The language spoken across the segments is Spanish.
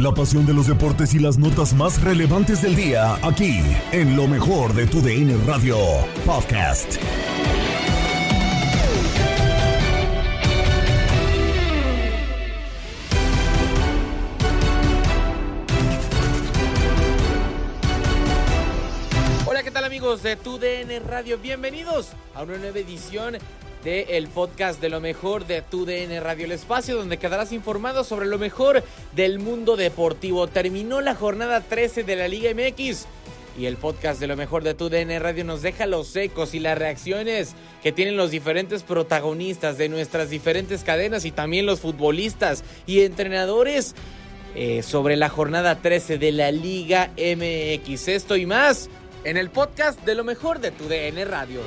La pasión de los deportes y las notas más relevantes del día, aquí, en lo mejor de tu DN Radio Podcast. Hola, ¿qué tal amigos de tu DN Radio? Bienvenidos a una nueva edición del el podcast de lo mejor de tu DN Radio El Espacio, donde quedarás informado sobre lo mejor del mundo deportivo. Terminó la jornada 13 de la Liga MX. Y el podcast de lo mejor de tu DN Radio nos deja los ecos y las reacciones que tienen los diferentes protagonistas de nuestras diferentes cadenas y también los futbolistas y entrenadores eh, sobre la jornada 13 de la Liga MX. Esto y más en el podcast de lo mejor de tu DN Radio.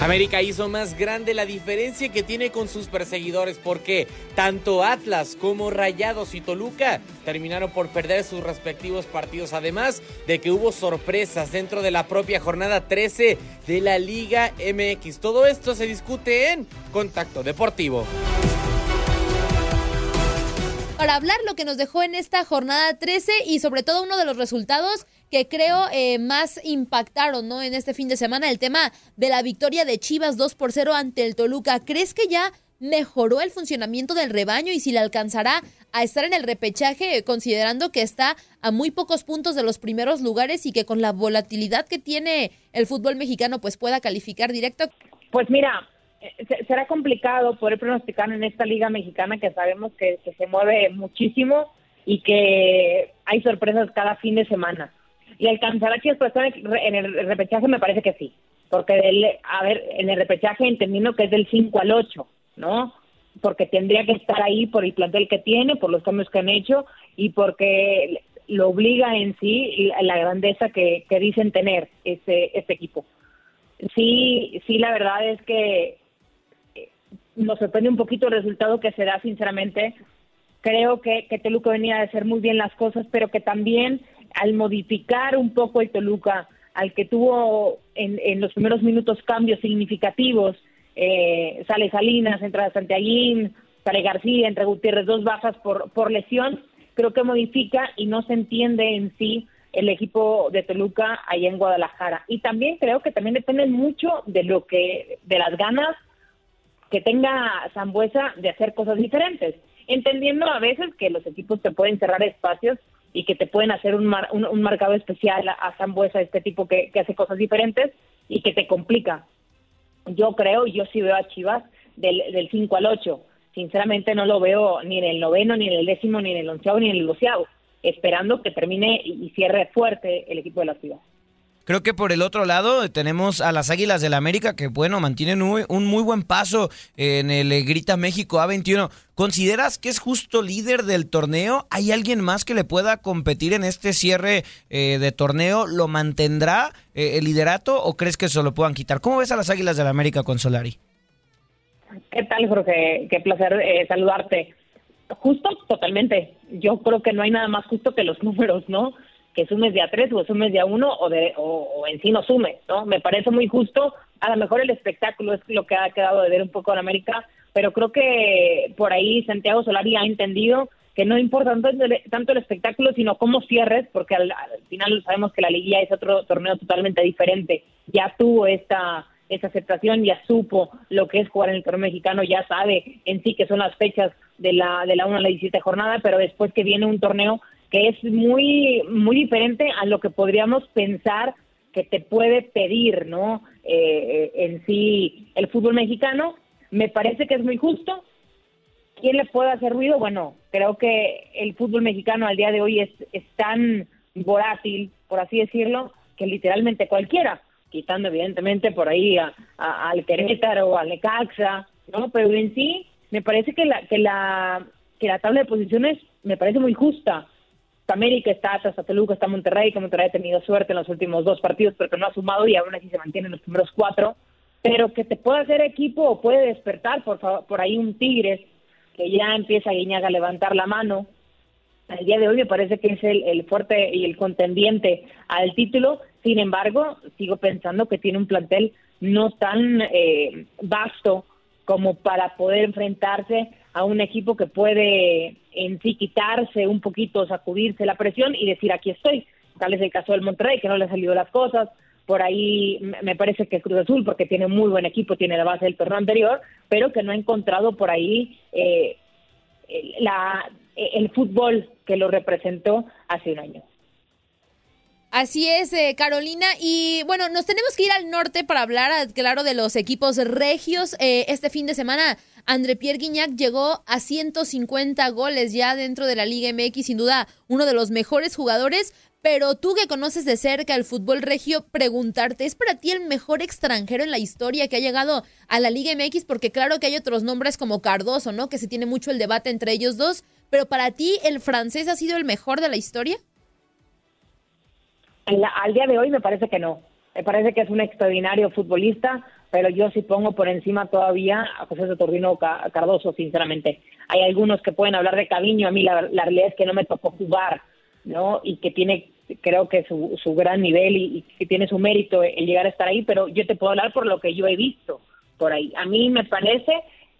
América hizo más grande la diferencia que tiene con sus perseguidores porque tanto Atlas como Rayados y Toluca terminaron por perder sus respectivos partidos, además de que hubo sorpresas dentro de la propia jornada 13 de la Liga MX. Todo esto se discute en Contacto Deportivo. Para hablar lo que nos dejó en esta jornada 13 y sobre todo uno de los resultados que creo eh, más impactaron ¿no? en este fin de semana, el tema de la victoria de Chivas 2 por 0 ante el Toluca. ¿Crees que ya mejoró el funcionamiento del rebaño y si le alcanzará a estar en el repechaje, considerando que está a muy pocos puntos de los primeros lugares y que con la volatilidad que tiene el fútbol mexicano, pues pueda calificar directo? Pues mira, eh, será complicado poder pronosticar en esta liga mexicana que sabemos que se mueve muchísimo y que hay sorpresas cada fin de semana y alcanzará Chivas para en el repechaje me parece que sí, porque del, a ver, en el repechaje entendiendo que es del 5 al 8, ¿no? Porque tendría que estar ahí por el plantel que tiene, por los cambios que han hecho y porque lo obliga en sí la, grandeza que, que, dicen tener este, este equipo. Sí, sí, la verdad es que eh, nos sorprende un poquito el resultado que se da, sinceramente. Creo que, que Teluco venía a hacer muy bien las cosas, pero que también al modificar un poco el Toluca, al que tuvo en, los primeros minutos cambios significativos, eh, sale Salinas, entra Santiaguín, sale García, entre Gutiérrez, dos bajas por, por lesión, creo que modifica y no se entiende en sí el equipo de Toluca allá en Guadalajara. Y también creo que también depende mucho de lo que, de las ganas que tenga Zambuesa de hacer cosas diferentes, entendiendo a veces que los equipos te pueden cerrar espacios y que te pueden hacer un, un, marcado especial a, Zambuesa, este tipo que, hace cosas diferentes y que te complica. Yo creo, yo sí veo a Chivas del, del 5 al 8. sinceramente no lo veo ni en el noveno, ni en el décimo, ni en el onceavo, ni en el doceavo, esperando que termine y cierre fuerte el equipo de la ciudad. Creo que por el otro lado tenemos a las Águilas del América que, bueno, mantienen un, muy buen paso en el eh, Grita México A21. ¿Consideras que es justo líder del torneo? ¿Hay alguien más que le pueda competir en este cierre eh, de torneo? ¿Lo mantendrá eh, el liderato o crees que se lo puedan quitar? ¿Cómo ves a las Águilas del América con Solari? ¿Qué tal, Jorge? Qué placer saludarte. Justo, totalmente. Yo creo que no hay nada más justo que los números, ¿no? Que sumes de a tres o sumes de a uno o, de, o, en sí no sumes, ¿no? Me parece muy justo. A lo mejor el espectáculo es lo que ha quedado de ver un poco en América, pero creo que por ahí Santiago Solari ha entendido que no importa tanto el, espectáculo, sino cómo cierres, porque al, final sabemos que la liguilla es otro torneo totalmente diferente. Ya tuvo esta esa aceptación, ya supo lo que es jugar en el torneo mexicano, ya sabe en sí que son las fechas de la de la 1 a la 17 jornada, pero después que viene un torneo que es muy, muy diferente a lo que podríamos pensar que te puede pedir, ¿no? Eh, en sí el fútbol mexicano. Me parece que es muy justo. ¿Quién le puede hacer ruido? Bueno, creo que el fútbol mexicano al día de hoy es, es tan volátil, por así decirlo, que literalmente cualquiera, quitando evidentemente por ahí a, al Querétaro al Necaxa, ¿no? Pero en sí me parece que la, que la, que la tabla de posiciones me parece muy justa. América, está hasta Toluca, está Monterrey, que Monterrey ha tenido suerte en los últimos dos partidos, pero que no ha sumado y aún así se mantiene en los primeros cuatro. Pero que te puede hacer equipo o puede despertar, por, favor, por ahí un Tigres, que ya empieza Guiñaga a levantar la mano. El día de hoy me parece que es el, el fuerte y el contendiente al título. Sin embargo, sigo pensando que tiene un plantel no tan eh, vasto como para poder enfrentarse a un equipo que puede en sí quitarse un poquito, sacudirse la presión y decir aquí estoy. Tal es el caso del Monterrey, que no le han salido las cosas. Por ahí me parece que Cruz Azul, porque tiene muy buen equipo, tiene la base del torneo anterior, pero que no ha encontrado por ahí eh, la, el fútbol que lo representó hace un año. Así es, eh, Carolina. Y bueno, nos tenemos que ir al norte para hablar, claro, de los equipos regios. Eh, este fin de semana, André Pierre Guignac llegó a 150 goles ya dentro de la Liga MX, sin duda uno de los mejores jugadores. Pero tú que conoces de cerca el fútbol regio, preguntarte, ¿es para ti el mejor extranjero en la historia que ha llegado a la Liga MX? Porque claro que hay otros nombres como Cardoso, ¿no? Que se tiene mucho el debate entre ellos dos. Pero para ti, ¿el francés ha sido el mejor de la historia? Al día de hoy me parece que no. Me parece que es un extraordinario futbolista, pero yo sí pongo por encima todavía a José Saturnino Cardoso, sinceramente. Hay algunos que pueden hablar de Caviño, a mí la, realidad es que no me tocó jugar, ¿no? Y que tiene, creo que su, su gran nivel y, que tiene su mérito el llegar a estar ahí, pero yo te puedo hablar por lo que yo he visto por ahí. A mí me parece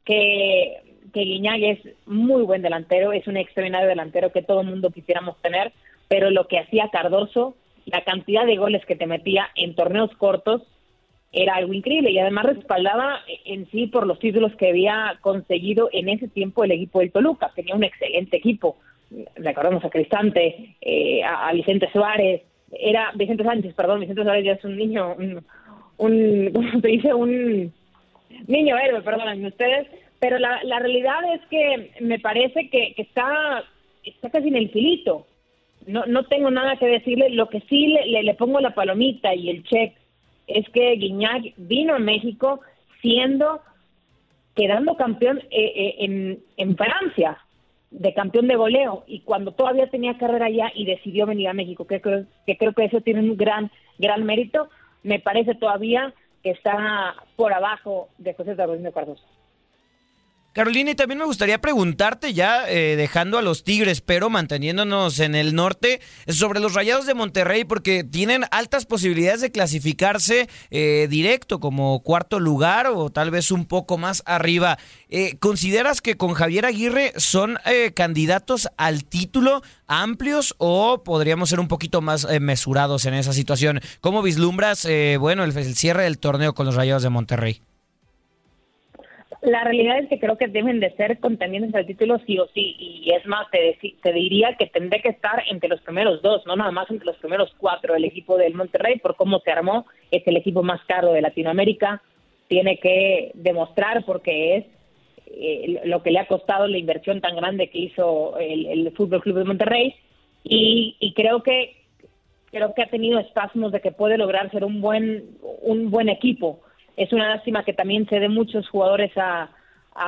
que, que es muy buen delantero, es un extraordinario delantero que todo el mundo quisiéramos tener, pero lo que hacía Cardoso la cantidad de goles que te metía en torneos cortos era algo increíble y además respaldaba en sí por los títulos que había conseguido en ese tiempo el equipo del Toluca. Tenía un excelente equipo. Recordemos a Cristante, eh, a, Vicente Suárez, era Vicente Sánchez, perdón, Vicente Suárez ya es un niño, un, un ¿cómo se dice? Un niño héroe, perdónenme ustedes, pero la, la realidad es que me parece que, que está, está casi en el filito no, no tengo nada que decirle. Lo que sí le, pongo la palomita y el check es que Guiñac vino a México siendo, quedando campeón eh, eh, en, Francia, de campeón de goleo, y cuando todavía tenía carrera allá y decidió venir a México, que, creo que creo que eso tiene un gran, gran mérito, me parece todavía que está por abajo de José de Cardoso. Carolina, y también me gustaría preguntarte, ya eh, dejando a los Tigres, pero manteniéndonos en el norte, sobre los Rayados de Monterrey, porque tienen altas posibilidades de clasificarse eh, directo como cuarto lugar o tal vez un poco más arriba. Eh, ¿Consideras que con Javier Aguirre son candidatos al título amplios o podríamos ser un poquito más mesurados en esa situación? ¿Cómo vislumbras, bueno, el cierre del torneo con los Rayados de Monterrey? La realidad es que creo que deben de ser contendientes al título sí o sí, y es más, te, te diría que tendré que estar entre los primeros dos, no nada más entre los primeros cuatro. El equipo del Monterrey, por cómo se armó, es el equipo más caro de Latinoamérica, tiene que demostrar porque es eh, lo que le ha costado la inversión tan grande que hizo el, el Fútbol Club de Monterrey y, y creo que creo que ha tenido espasmos de que puede lograr ser un buen un buen equipo. Es una lástima que también se den muchos jugadores a,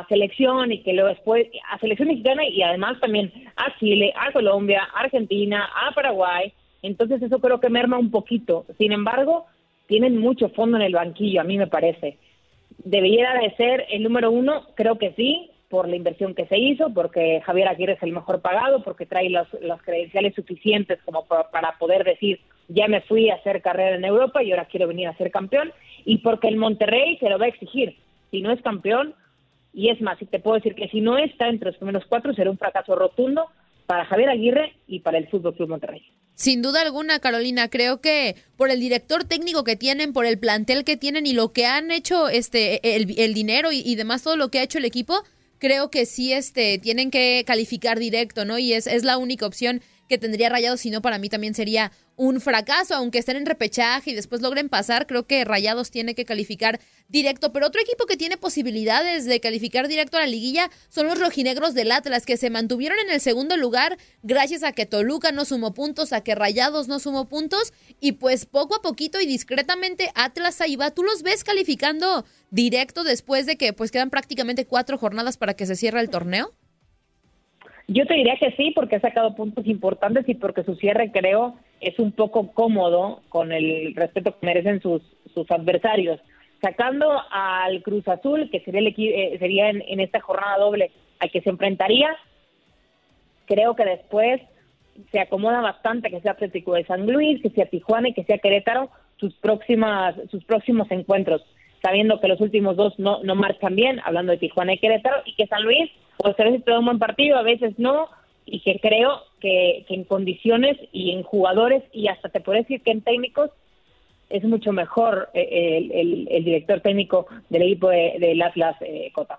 selección y que luego después a selección mexicana y además también a Chile, a Colombia, a Argentina, a Paraguay. Entonces eso creo que merma un poquito. Sin embargo, tienen mucho fondo en el banquillo, a mí me parece. Debería de ser el número uno, creo que sí, por la inversión que se hizo, porque Javier Aguirre es el mejor pagado, porque trae los, los credenciales suficientes como para poder decir, ya me fui a hacer carrera en Europa y ahora quiero venir a ser campeón, y porque el Monterrey se lo va a exigir. Si no es campeón, y es más, y te puedo decir que si no está entre los primeros cuatro, será un fracaso rotundo para Javier Aguirre y para el Fútbol Club Monterrey. Sin duda alguna, Carolina, creo que por el director técnico que tienen, por el plantel que tienen y lo que han hecho, este, el, dinero y, y, demás, todo lo que ha hecho el equipo, creo que sí, este, tienen que calificar directo, ¿no? Y es, es la única opción que tendría Rayados, si no, para mí también sería un fracaso, aunque estén en repechaje y después logren pasar, creo que Rayados tiene que calificar directo. Pero otro equipo que tiene posibilidades de calificar directo a la liguilla son los rojinegros del Atlas, que se mantuvieron en el segundo lugar gracias a que Toluca no sumó puntos, a que Rayados no sumó puntos, y pues poco a poquito y discretamente Atlas ahí va. ¿Tú los ves calificando directo después de que pues quedan prácticamente cuatro jornadas para que se cierre el torneo? Yo te diría que sí, porque ha sacado puntos importantes y porque su cierre, creo, es un poco cómodo con el respeto que merecen sus, sus adversarios. Sacando al Cruz Azul, que sería, el eh, sería en, en esta jornada doble al que se enfrentaría, creo que después se acomoda bastante que sea Atlético de San Luis, que sea Tijuana y que sea Querétaro sus próximas sus próximos encuentros, sabiendo que los últimos dos no no marchan bien, hablando de Tijuana y Querétaro y que San Luis pues a veces te da un buen partido, a veces no, y que creo que, que en condiciones y en jugadores y hasta te puedo decir que en técnicos es mucho mejor eh, el, el, el, director técnico del equipo de, del Atlas eh, Cota.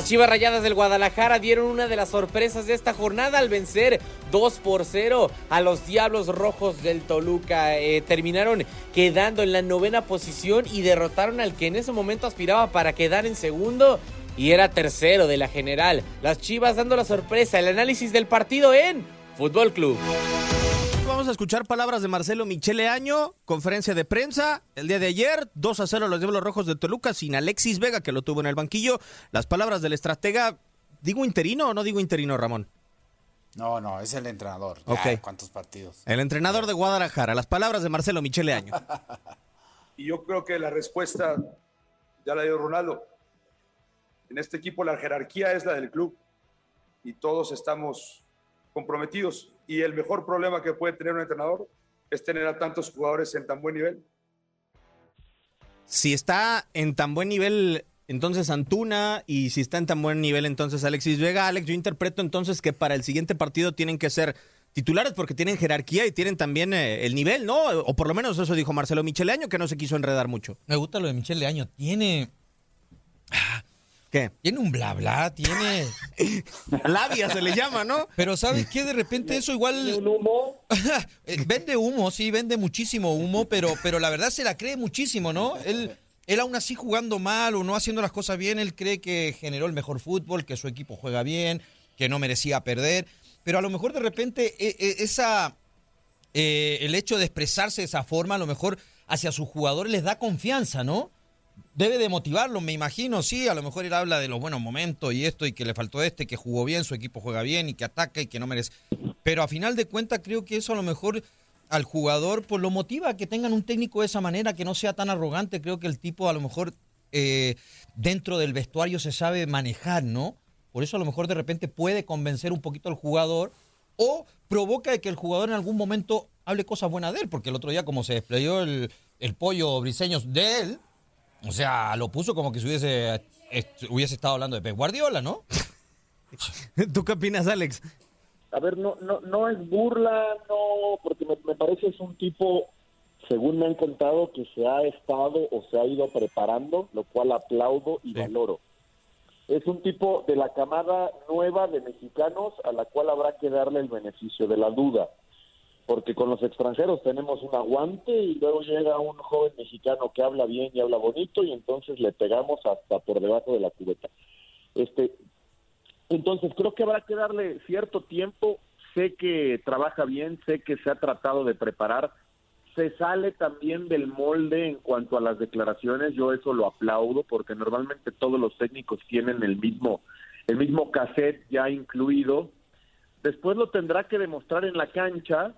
Las Chivas Rayadas del Guadalajara dieron una de las sorpresas de esta jornada al vencer 2 por 0 a los Diablos Rojos del Toluca. Eh, terminaron quedando en la novena posición y derrotaron al que en ese momento aspiraba para quedar en segundo y era tercero de la general. Las Chivas dando la sorpresa, el análisis del partido en Fútbol Club. Vamos a escuchar palabras de Marcelo Michele Año, conferencia de prensa el día de ayer, 2 a 0 los Diablos Rojos de Toluca sin Alexis Vega que lo tuvo en el banquillo. Las palabras del estratega, ¿digo interino o no digo interino, Ramón? No, no, es el entrenador. Ok. ¿Cuántos partidos? El entrenador de Guadalajara, las palabras de Marcelo Michele Año. y yo creo que la respuesta ya la dio Ronaldo. En este equipo la jerarquía es la del club y todos estamos comprometidos y el mejor problema que puede tener un entrenador es tener a tantos jugadores en tan buen nivel. Si está en tan buen nivel entonces Antuna y si está en tan buen nivel entonces Alexis Vega, Alex, yo interpreto entonces que para el siguiente partido tienen que ser titulares porque tienen jerarquía y tienen también eh, el nivel, ¿no? O por lo menos eso dijo Marcelo Micheleaño que no se quiso enredar mucho. Me gusta lo de Micheleaño, tiene ¿Qué? Tiene un bla bla, tiene. Labia se le llama, ¿no? Pero ¿sabes qué? De repente eso igual. ¿Un humo? vende humo, sí, vende muchísimo humo, pero, pero la verdad se la cree muchísimo, ¿no? Él, él aún así jugando mal o no haciendo las cosas bien, él cree que generó el mejor fútbol, que su equipo juega bien, que no merecía perder. Pero a lo mejor de repente e, e, esa. Eh, el hecho de expresarse de esa forma, a lo mejor hacia sus jugadores les da confianza, ¿no? Debe de motivarlo, me imagino, sí, a lo mejor él habla de los buenos momentos y esto y que le faltó este, que jugó bien, su equipo juega bien y que ataca y que no merece. Pero a final de cuentas creo que eso a lo mejor al jugador pues lo motiva que tengan un técnico de esa manera, que no sea tan arrogante, creo que el tipo a lo mejor eh, dentro del vestuario se sabe manejar, ¿no? Por eso a lo mejor de repente puede convencer un poquito al jugador o provoca que el jugador en algún momento hable cosas buenas de él, porque el otro día como se desplegó el pollo briseños de él, o sea, lo puso como que si hubiese, hubiese estado hablando de Pep Guardiola, ¿no? ¿Tú qué opinas, Alex? A ver, no, no, no es burla, no, porque me, me parece es un tipo, según me han contado, que se ha estado o se ha ido preparando, lo cual aplaudo y valoro. Es un tipo de la camada nueva de mexicanos a la cual habrá que darle el beneficio de la duda porque con los extranjeros tenemos un aguante y luego llega un joven mexicano que habla bien y habla bonito y entonces le pegamos hasta por debajo de la cubeta. Este, entonces creo que habrá que darle cierto tiempo. Sé que trabaja bien, sé que se ha tratado de preparar. Se sale también del molde en cuanto a las declaraciones. Yo eso lo aplaudo porque normalmente todos los técnicos tienen el mismo el mismo cassette ya incluido. Después lo tendrá que demostrar en la cancha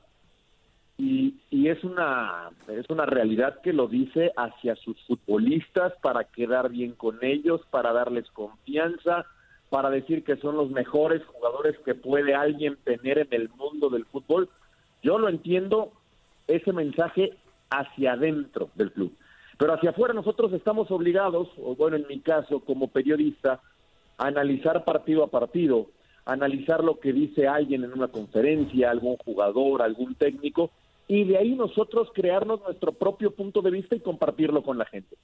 y, y, es una es una realidad que lo dice hacia sus futbolistas para quedar bien con ellos, para darles confianza, para decir que son los mejores jugadores que puede alguien tener en el mundo del fútbol. Yo lo entiendo ese mensaje hacia adentro del club, pero hacia afuera nosotros estamos obligados, o bueno, en mi caso como periodista, a analizar partido a partido, analizar lo que dice alguien en una conferencia, algún jugador, algún técnico, y de ahí nosotros crearnos nuestro propio punto de vista y compartirlo con la gente.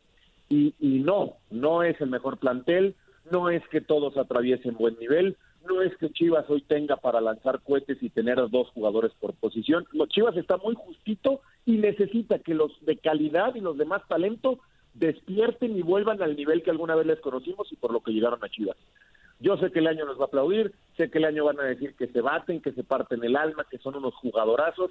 Y, y no, no es el mejor plantel, no es que todos atraviesen buen nivel, no es que Chivas hoy tenga para lanzar cohetes y tener dos jugadores por posición. No, Chivas está muy justito y necesita que los de calidad y los de más talento despierten y vuelvan al nivel que alguna vez les conocimos y por lo que llegaron a Chivas. Yo sé que el año nos va a aplaudir, sé que el año van a decir que se baten, que se parten el alma, que son unos jugadorazos,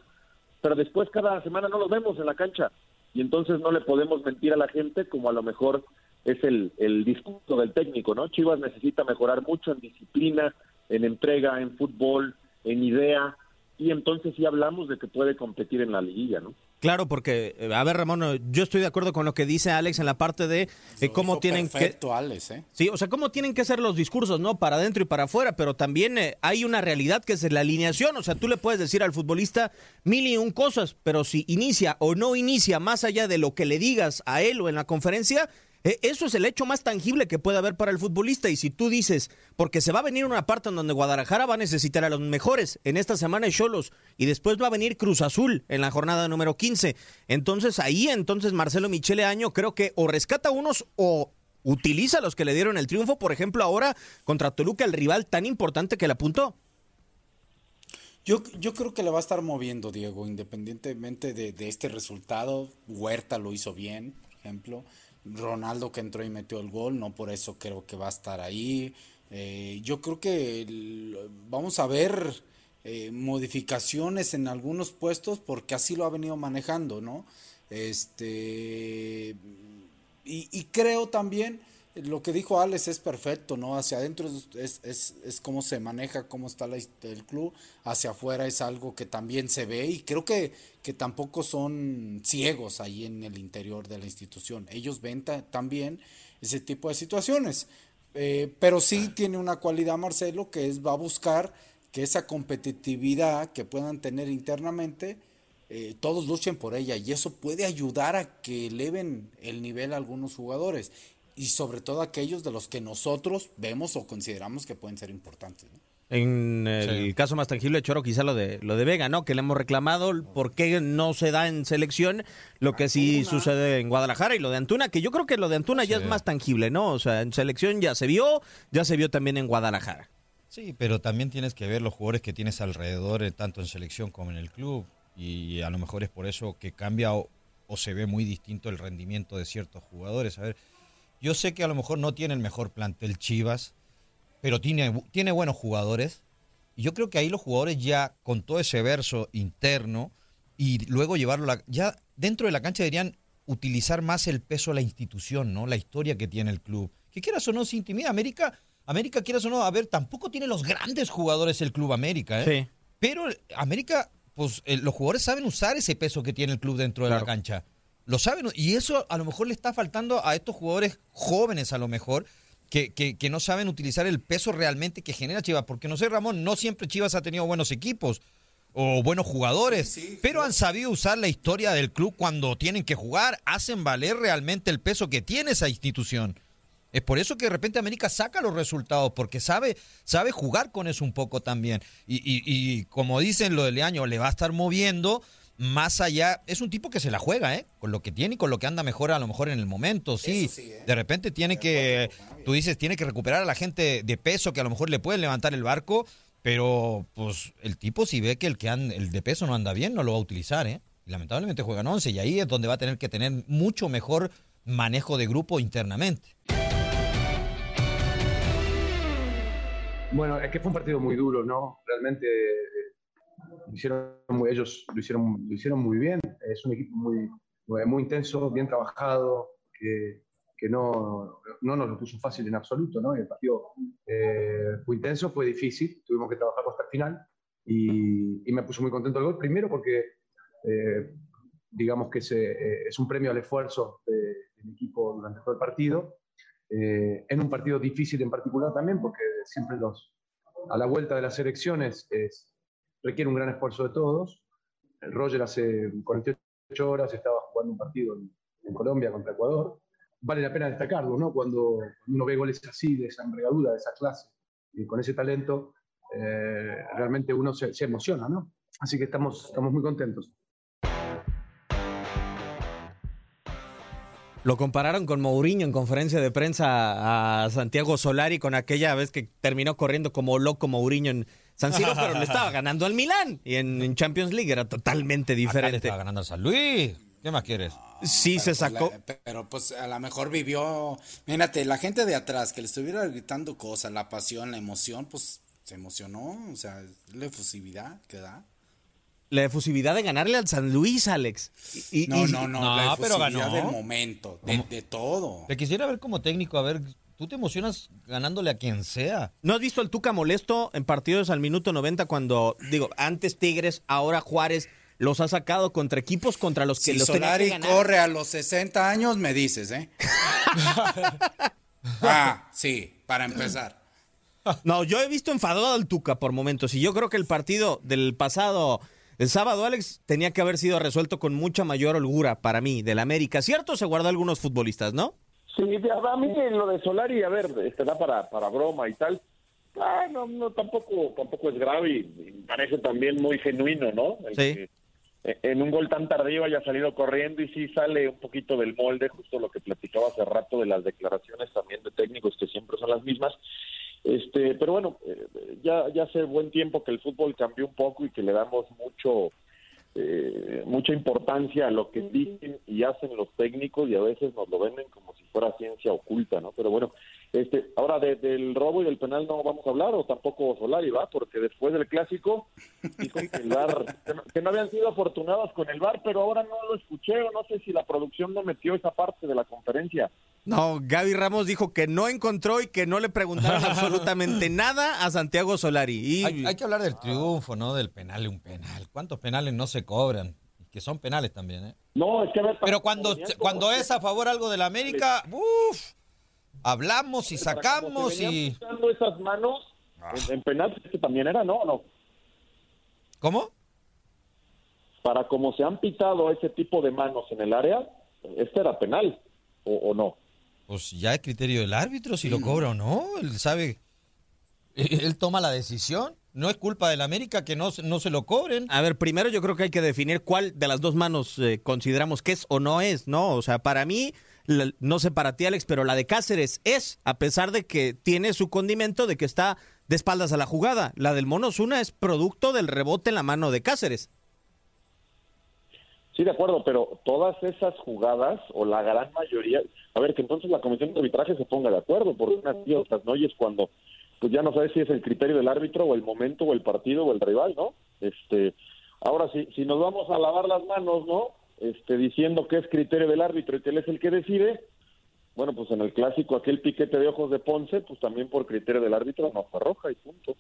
pero después cada semana no los vemos en la cancha y entonces no le podemos mentir a la gente como a lo mejor es el, el discurso del técnico, ¿no? Chivas necesita mejorar mucho en disciplina, en entrega, en fútbol, en idea, y entonces sí hablamos de que puede competir en la liguilla, ¿no? Claro, porque, eh, a ver, Ramón, yo estoy de acuerdo con lo que dice Alex en la parte de eh, cómo tienen perfecto, que. Alex, ¿eh? Sí, o sea, cómo tienen que ser los discursos, ¿no? Para adentro y para afuera, pero también eh, hay una realidad que es la alineación. O sea, tú le puedes decir al futbolista mil y un cosas, pero si inicia o no inicia más allá de lo que le digas a él o en la conferencia, eh, eso es el hecho más tangible que puede haber para el futbolista. Y si tú dices, porque se va a venir una parte en donde Guadalajara va a necesitar a los mejores, en esta semana Cholos, y después va a venir Cruz Azul en la jornada número 15. Entonces ahí, entonces Marcelo Michele Año creo que o rescata unos o utiliza a los que le dieron el triunfo, por ejemplo, ahora contra Toluca, el rival tan importante que le apuntó. Yo, yo creo que le va a estar moviendo, Diego, independientemente de, de este resultado. Huerta lo hizo bien, por ejemplo. Ronaldo que entró y metió el gol, no por eso creo que va a estar ahí. Eh, yo creo que vamos a ver eh, modificaciones en algunos puestos porque así lo ha venido manejando, ¿no? Este y, y creo también lo que dijo Alex es perfecto, ¿no? Hacia adentro es, es, es, cómo se maneja, cómo está la, el club, hacia afuera es algo que también se ve y creo que, que tampoco son ciegos ahí en el interior de la institución. Ellos ven ta, también ese tipo de situaciones. Eh, pero sí tiene una cualidad Marcelo que es va a buscar que esa competitividad que puedan tener internamente eh, todos luchen por ella y eso puede ayudar a que eleven el nivel a algunos jugadores y sobre todo aquellos de los que nosotros vemos o consideramos que pueden ser importantes. ¿no? En el sí. caso más tangible, Choro, quizá lo de lo de Vega, ¿no? Que le hemos reclamado por qué no se da en selección lo que sí sucede en Guadalajara y lo de Antuna, que yo creo que lo de Antuna sí. ya es más tangible, ¿no? O sea, en selección ya se vio, ya se vio también en Guadalajara. Sí, pero también tienes que ver los jugadores que tienes alrededor, eh, tanto en selección como en el club, y a lo mejor es por eso que cambia o, o se ve muy distinto el rendimiento de ciertos jugadores. A ver, yo sé que a lo mejor no tiene el mejor plantel Chivas, pero tiene, tiene buenos jugadores. Y yo creo que ahí los jugadores ya con todo ese verso interno y luego llevarlo la, ya dentro de la cancha dirían utilizar más el peso de la institución, ¿no? La historia que tiene el club. Que quieras o no, se intimida. América, América, quieras o no, a ver, tampoco tiene los grandes jugadores el club América, ¿eh? Sí. Pero América, pues eh, los jugadores saben usar ese peso que tiene el club dentro de la cancha. Lo saben, y eso a lo mejor le está faltando a estos jugadores jóvenes, a lo mejor, que, que, que no saben utilizar el peso realmente que genera Chivas. Porque no sé, Ramón, no siempre Chivas ha tenido buenos equipos o buenos jugadores, pero han sabido usar la historia del club cuando tienen que jugar, hacen valer realmente el peso que tiene esa institución. Es por eso que de repente América saca los resultados, porque sabe, sabe jugar con eso un poco también. Y, y, y como dicen lo del año, le va a estar moviendo más allá. Es un tipo que se la juega, ¿eh? Con lo que tiene y con lo que anda mejor a lo mejor en el momento, sí. De repente tiene que, tú dices, tiene que recuperar a la gente de peso que a lo mejor le pueden levantar el barco, pero pues el tipo si ve que el que anda, el de peso no anda bien, no lo va a utilizar, ¿eh? Y lamentablemente juegan 11 y ahí es donde va a tener que tener mucho mejor manejo de grupo internamente. Bueno, es que fue un partido muy duro, ¿no? Realmente eh, hicieron muy- ellos lo hicieron, lo hicieron muy bien. Es un equipo muy, muy intenso, bien trabajado, que, que no, no nos lo puso fácil en absoluto, ¿no? El partido eh, fue intenso, fue difícil, tuvimos que trabajar hasta el final y, y me puso muy contento el gol. Primero porque, eh, digamos que se, eh, es un premio al esfuerzo de- del equipo durante todo el partido. Eh, en un partido difícil en particular también, porque siempre los, a la vuelta de las elecciones es, requiere un gran esfuerzo de todos. Roger hace 48 horas estaba jugando un partido en, Colombia contra Ecuador. Vale la pena destacarlo, ¿no? Cuando uno ve goles así, de esa envergadura, de esa clase, y con ese talento, eh, realmente uno se, se emociona, ¿no? Así que estamos, estamos muy contentos. Lo compararon con Mourinho en conferencia de prensa a Santiago Solari con aquella vez que terminó corriendo como loco Mourinho en San Siro, pero le estaba ganando al Milán y en, en Champions League era totalmente diferente. estaba ganando al San Luis. ¿Qué más quieres? Sí, se Pero, pues, sacó. la- pero pues a lo mejor vivió. Mírate, la gente de atrás que le estuviera gritando cosas, la pasión, la emoción, pues se emocionó. O sea, la efusividad que da. La efusividad de ganarle al San Luis, Alex. Y- y- No, y- no, no, la efusividad del momento, de, de todo. Te quisiera ver como técnico, a ver, tú te emocionas ganándole a quien sea. ¿No has visto al Tuca molesto en partidos al minuto 90 cuando, digo, antes Tigres, ahora Juárez, los ha sacado contra equipos contra los que Si los tenía que Solari ganar? corre a los 60 años, me dices, ¿eh? ah, sí, para empezar. No, yo he visto enfadado al Tuca por momentos y yo creo que el partido del pasado, el sábado, Alex, tenía que haber sido resuelto con mucha mayor holgura para mí, del América. ¿Cierto? Se guardó algunos futbolistas, ¿no? Sí, a mí lo de Solari, a ver, este, da para, para broma y tal. Ah, no, no, tampoco, tampoco es grave y, parece también muy genuino, ¿no? El Sí. que, eh, en un gol tan tardío haya salido corriendo y sí sale un poquito del molde, justo lo que platicaba hace rato de las declaraciones también de técnicos que siempre son las mismas. Este, pero bueno, eh, ya, ya hace buen tiempo que el fútbol cambió un poco y que le damos mucho, eh, mucha importancia a lo que dicen y hacen los técnicos y a veces nos lo venden como si fuera ciencia oculta, ¿no? Pero bueno, este, ahora de- del robo y del penal no vamos a hablar o tampoco Solari va, porque después del clásico dijo que el VAR, que no- que no habían sido afortunados con el VAR, pero ahora no lo escuché o no sé si la producción no metió esa parte de la conferencia. No, Gaby Ramos dijo que no encontró y que no le preguntaron absolutamente nada a Santiago Solari. Y Hay, hay que hablar del triunfo, ¿no? Del penal, un penal. ¿Cuántos penales no se cobran? Que son penales también, ¿eh? No, es que a ver, Pero cuando, cuando es a favor algo de la América, uff, hablamos y Para sacamos venían y... pisando esas manos en, en penal, este también era, ¿no? ¿O no? ¿Cómo? Para como se han pitado ese tipo de manos en el área, este era penal, ¿o, o no? Pues ya es criterio del árbitro si lo cobra o no. Él sabe, él él toma la decisión. No es culpa del América que no, se- no se lo cobren. A ver, primero yo creo que hay que definir cuál de las dos manos eh, consideramos que es o no es, ¿no? O sea, para mí, no sé para ti, Alex, pero la de Cáceres es, a pesar de que tiene su condimento de que está de espaldas a la jugada. La del Mono Zuna es producto del rebote en la mano de Cáceres. Sí, de acuerdo, pero todas esas jugadas, o la gran mayoría, a ver, que entonces la comisión de arbitraje se ponga de acuerdo, porque unas sí, otras no, y es cuando, pues ya no sabes si es el criterio del árbitro, o el momento, o el partido, o el rival, ¿no? Este, ahora sí, si nos vamos a lavar las manos, ¿no? Este, diciendo que es criterio del árbitro y que él es el que decide, bueno, pues en el clásico aquel piquete de ojos de Ponce, pues también por criterio del árbitro no fue roja y punto.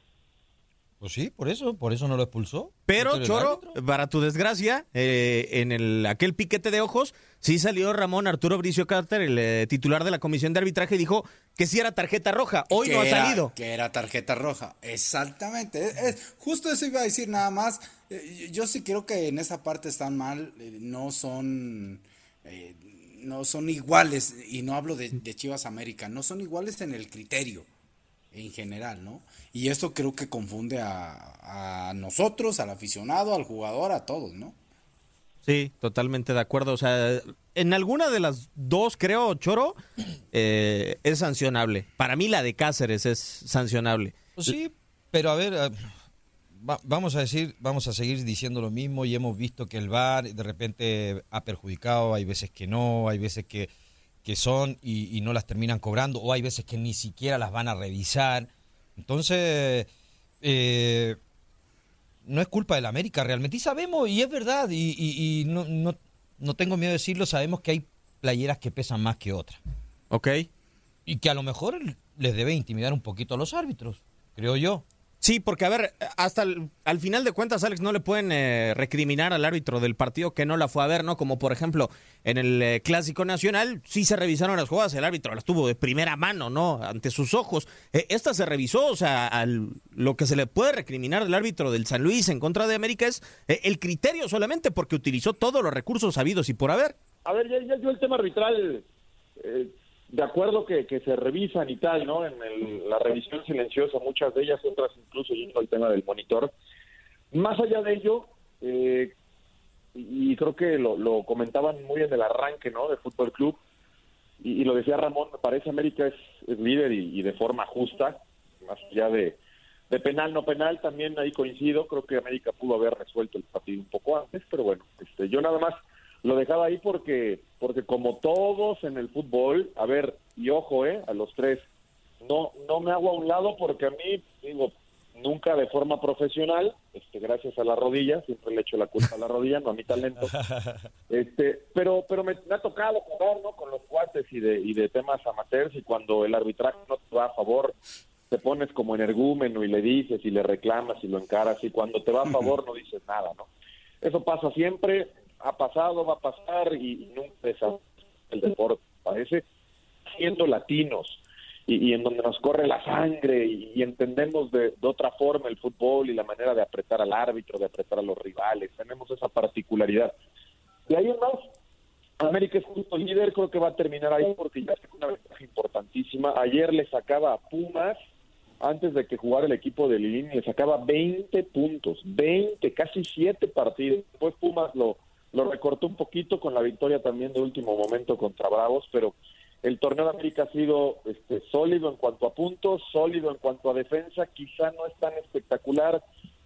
Pues sí, por eso, por eso no lo expulsó. Pero, del Choro, para tu desgracia, eh, en el, aquel piquete de ojos, sí salió Ramón Arturo Bricio Carter, el eh, titular de la comisión de arbitraje, y dijo que sí era tarjeta roja. Hoy no ha era- salido. Que era tarjeta roja. Exactamente. Es- es- justo eso iba a decir nada más. Eh, Yo sí creo que en esa parte están mal. eh, No son. eh, no son iguales. Y no hablo de, de Chivas América. No son iguales en el criterio. En general, ¿no? Y esto creo que confunde a, a nosotros, al aficionado, al jugador, a todos, ¿no? Sí, totalmente de acuerdo. O sea, en alguna de las dos, creo, Choro, eh, es sancionable. Para mí la de Cáceres es sancionable. Pues sí, pero a ver, va- vamos a decir, vamos a seguir diciendo lo mismo y hemos visto que el VAR de repente ha perjudicado, hay veces que no, hay veces que, que son y, y no las terminan cobrando, o hay veces que ni siquiera las van a revisar. Entonces, eh, no es culpa del América realmente. Y sabemos, y es verdad, y, y- y no, no, no tengo miedo de decirlo, sabemos que hay playeras que pesan más que otras. Ok. Y que a lo mejor les debe intimidar un poquito a los árbitros, creo yo. Sí, porque a ver, hasta al final de cuentas, Alex, no le pueden eh, recriminar al árbitro del partido que no la fue a ver, ¿no? Como por ejemplo en el eh, Clásico Nacional, sí se revisaron las jugadas, el árbitro las tuvo de primera mano, ¿no? Ante sus ojos. Eh, esta se revisó, o sea, al- lo que se le puede recriminar al árbitro del San Luis en contra de América es eh, el criterio solamente porque utilizó todos los recursos habidos y por haber. A ver, ya, yo el tema arbitral, de acuerdo que, que se revisan y tal, ¿no? En el- la revisión silenciosa, muchas de ellas, otras incluso yendo al tema del monitor. Más allá de ello, eh, y creo que lo, lo comentaban muy en el arranque, ¿no? De Fútbol Club, y, y lo decía Ramón, me parece América es, es líder y, y de forma justa, más allá de, de penal, no penal, también ahí coincido, creo que América pudo haber resuelto el partido un poco antes, pero bueno, este, yo nada más lo dejaba ahí porque, porque como todos en el fútbol, a ver, y ojo, eh, a los tres, no, no me hago a un lado porque a mí, digo, nunca de forma profesional, este, gracias a la rodilla, siempre le echo la culpa a la rodilla, no a mi talento, este, pero, pero me, me ha tocado jugar, ¿no? Con los cuates y de, y de temas amateurs y cuando el arbitraje no te va a favor, te pones como energúmeno y le dices y le reclamas y lo encaras y cuando te va a favor no dices nada, ¿no? Eso pasa siempre, ha pasado, va a pasar y, y nunca el deporte, parece, siendo latinos y, y en donde nos corre la sangre y, entendemos de, de otra forma el fútbol y la manera de apretar al árbitro, de apretar a los rivales, tenemos esa particularidad. Y ahí en más, América es justo líder, creo que va a terminar ahí porque ya tiene una ventaja importantísima. Ayer le sacaba a Pumas, antes de que jugara el equipo de Lilín, le sacaba 20 puntos, 20, casi 7 partidos. Después Pumas lo, lo recortó un poquito con la victoria también de último momento contra Bravos, pero el torneo de América ha sido este, sólido en cuanto a puntos, sólido en cuanto a defensa, quizá no es tan espectacular,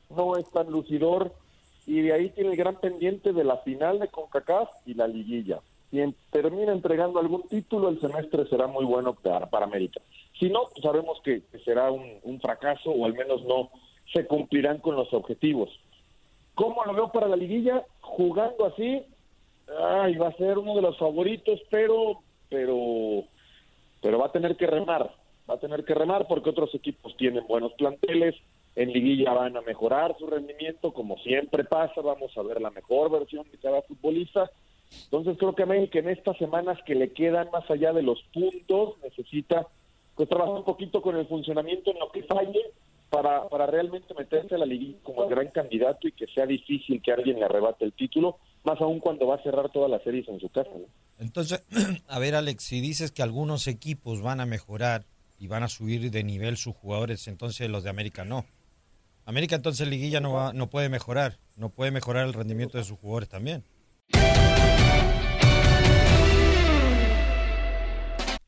no es tan lucidor, y de ahí tiene el gran pendiente de la final de CONCACAF y la liguilla. Si termina entregando algún título, el semestre será muy bueno para, para América. Si no, pues sabemos que, será un fracaso o al menos no se cumplirán con los objetivos. ¿Cómo lo veo para la liguilla? Jugando así, ay, va a ser uno de los favoritos, pero, pero, pero va a tener que remar, va a tener que remar porque otros equipos tienen buenos planteles, en liguilla van a mejorar su rendimiento, como siempre pasa, vamos a ver la mejor versión de cada futbolista. Entonces creo que América en estas semanas que le quedan más allá de los puntos necesita pues trabajar un poquito con el funcionamiento en lo que falle para, para realmente meterse a la liguilla como el gran candidato y que sea difícil que alguien le arrebate el título, más aún cuando va a cerrar todas las series en su casa. Entonces, a ver, Alex, si dices que algunos equipos van a mejorar y van a subir de nivel sus jugadores, entonces los de América no. América entonces liguilla no va, no puede mejorar, no puede mejorar el rendimiento de sus jugadores también.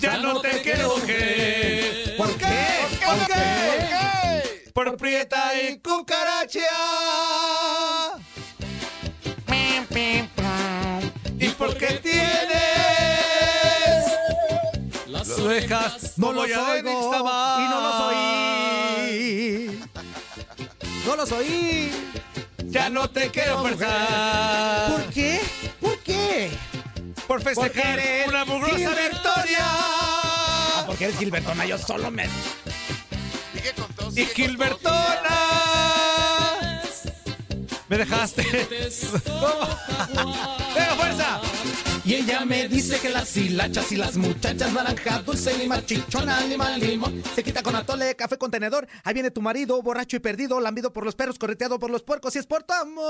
Ya no te quiero que. ¿Por qué? ¿Por qué? Por prieta y cucaracha. ¿Y por qué tienes las orejas No los oigo y no los oí. No los oí. Ya no te quiero forzar. ¿Por qué? ¿Por qué? Por festejar eres una mugrosa victoria. Ah, porque eres Gilbertona, yo solo me... Y Gilbertona. Me dejaste. ¡Venga, fuerza! Y ella me dice que las hilachas y las muchachas naranja, dulce, lima, chichona, lima, limón. Se quita con atole, café contenedor. Ahí viene tu marido, borracho y perdido, lambido por los perros, correteado por los puercos y es por tu amor.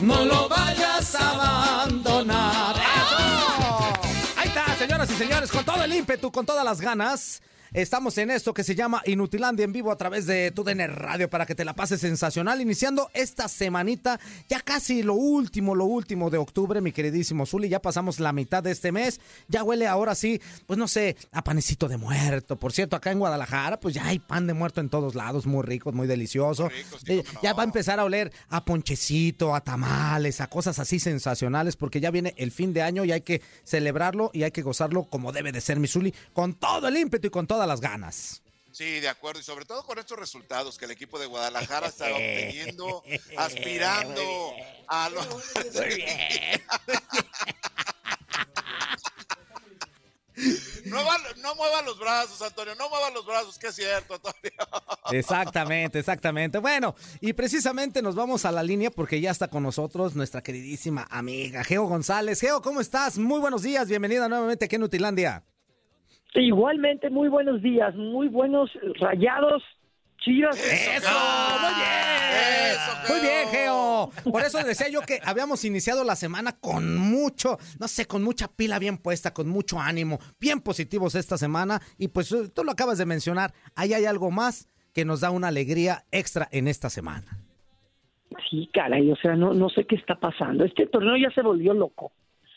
No lo vayas a abandonar. Ahí está, señoras y señores, con todo el ímpetu, con todas las ganas. Estamos en esto que se llama Inutilandia en vivo a través de TUDN Radio para que te la pases sensacional. Iniciando esta semanita, ya casi lo último, lo último de octubre, mi queridísimo Zuli. Ya pasamos la mitad de este mes. Ya huele ahora sí, pues no sé, a panecito de muerto. Por cierto, acá en Guadalajara, pues ya hay pan de muerto en todos lados, muy rico, muy delicioso. Eh, Ya va a empezar a oler a ponchecito, a tamales, a cosas así sensacionales, porque ya viene el fin de año y hay que celebrarlo y hay que gozarlo como debe de ser, mi Zuli, con todo el ímpetu y con todas las ganas. Sí, de acuerdo, y sobre todo con estos resultados que el equipo de Guadalajara está obteniendo, aspirando a los... No mueva los brazos, Antonio, no mueva los brazos, que es cierto, Antonio. Exactamente, exactamente. Bueno, y precisamente nos vamos a la línea porque ya está con nosotros nuestra queridísima amiga Geo González. Geo, ¿cómo estás? Muy buenos días, bienvenida nuevamente aquí en Utilandia. Igualmente, muy buenos días, muy buenos rayados, chivas. ¡Eso! ¡Muy bien! Muy bien, Geo. Por eso decía yo que habíamos iniciado la semana con mucho, no sé, con mucha pila bien puesta, con mucho ánimo, bien positivos esta semana. Y pues eh, tú lo acabas de mencionar, ahí hay algo más que nos da una alegría extra en esta semana. Sí, caray, o sea, no, no sé qué está pasando. Este torneo ya se volvió loco.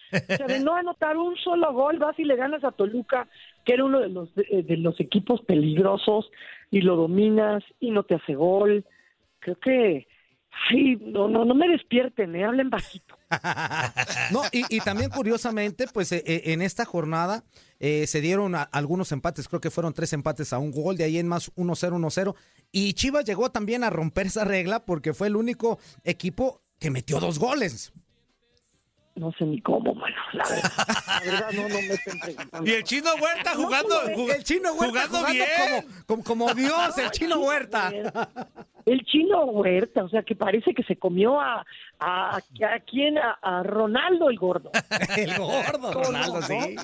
Sea, de no anotar un solo gol, vas y le ganas a Toluca, que era uno de los, de, de los equipos peligrosos, y lo dominas y no te hace gol. Creo que, ay, no, no, no me despierten, me hablen bajito. No, y, y también curiosamente, pues eh, eh, en esta jornada eh, se dieron algunos empates, creo que fueron tres empates a un gol, de ahí en más 1-0, 1-0. Y Chivas llegó también a romper esa regla porque fue el único equipo que metió dos goles. No sé ni cómo, mano, la verdad. La verdad, no, no me estén preguntando. Y el chino Huerta jugando, jug- el chino Huerta jugando, jugando bien. como, como, como Dios, el chino Huerta. El chino Huerta, o sea, que parece que se comió a, a, a quién, a, a Ronaldo el gordo. El gordo, ¿Cómo Ronaldo, sí.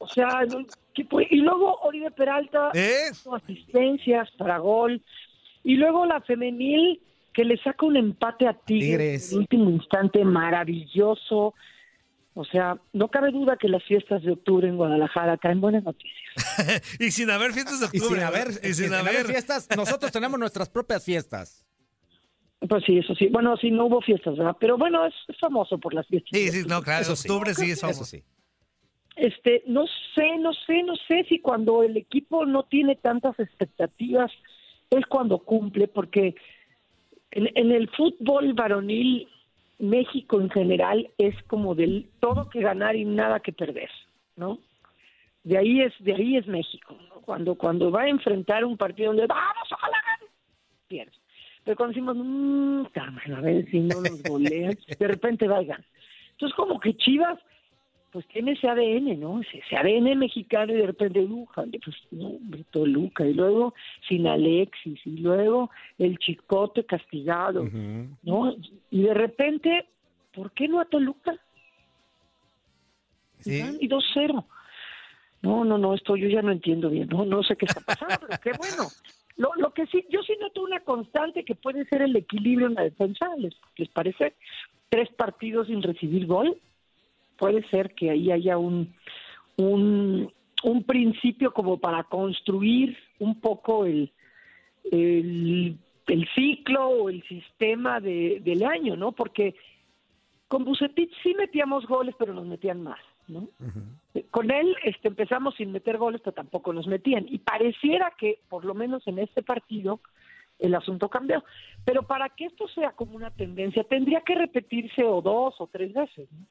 O sea, no, ¿qué fue? y luego Oribe Peralta, ¿Eh? asistencias para gol. Y luego la femenil que le saca un empate a Tigres, en el último instante maravilloso. O sea, no cabe duda que las fiestas de octubre en Guadalajara traen buenas noticias. y sin haber fiestas de Y octubre. sin haber, y sin sin haber haber fiestas, nosotros tenemos nuestras propias fiestas. Pues sí, eso sí. Bueno, sí, no hubo fiestas, ¿verdad? Pero bueno, es, es famoso por las fiestas. Sí, sí, no, claro, Eso octubre sí es Eso famoso. sí. Este, no sé, no sé, no sé si cuando el equipo no tiene tantas expectativas es cuando cumple, porque en, en el fútbol varonil, México en general es como del todo que ganar y nada que perder, ¿no? De ahí es, de ahí es México. Cuando, cuando va a enfrentar un partido donde vamos, ojalá gane, pierde. Pero cuando decimos, mmm, a ver si no nos golean, de repente va y gana. Entonces como que Chivas pues tiene ese ADN, ¿no? Ese, ADN mexicano y de repente, uh, jale, pues no, hombre, Toluca, y luego sin Alexis, y luego el chicote castigado, ¿no? Y de repente, ¿por qué no a Toluca? Sí. Y 2-0. No, no, no, esto yo ya no entiendo bien, no, no sé qué está pasando, pero qué bueno. Lo, lo que sí, yo sí noto una constante que puede ser el equilibrio en la defensa, ¿les, les parece? Tres partidos sin recibir gol, puede ser que ahí haya un, un, un principio como para construir un poco el, el, el ciclo o el sistema de, del año, ¿no? Porque con Bucetich sí metíamos goles, pero nos metían más, ¿no? Con él este, empezamos sin meter goles, pero tampoco nos metían. Y pareciera que, por lo menos en este partido, el asunto cambió. Pero para que esto sea como una tendencia, tendría que repetirse o dos o tres veces. ¿no?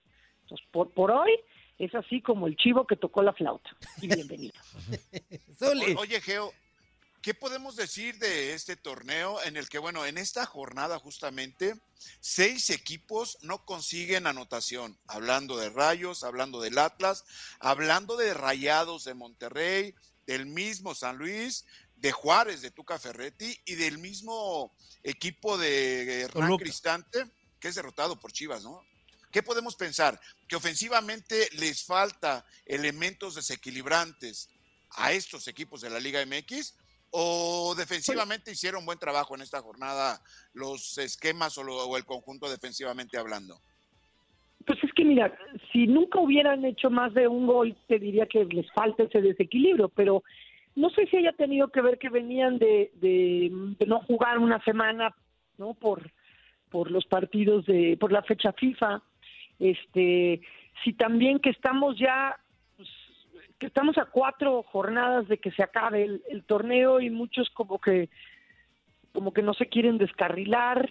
Entonces, por, por hoy es así como el chivo que tocó la flauta. Y bienvenido. O- Oye, Geo, ¿qué podemos decir de este torneo en el que, bueno, en esta jornada justamente, seis equipos no consiguen anotación? Hablando de Rayos, hablando del Atlas, hablando de Rayados de Monterrey, del mismo San Luis, de Juárez de Tuca Ferretti y del mismo equipo de Hernán Toluca. Cristante, que es derrotado por Chivas, ¿no? ¿Qué podemos pensar? ¿Que ofensivamente les falta elementos desequilibrantes a estos equipos de la Liga MX? ¿O defensivamente hicieron buen trabajo en esta jornada los esquemas o, lo- o el conjunto defensivamente hablando? Pues es que mira, si nunca hubieran hecho más de un gol, te diría que les falta ese desequilibrio, pero no sé si haya tenido que ver que venían de, de, de no jugar una semana, ¿no? Por, por los partidos de, por la fecha FIFA, este, si también que estamos ya, pues, que estamos a cuatro jornadas de que se acabe el, el torneo y muchos como que, como que no se quieren descarrilar,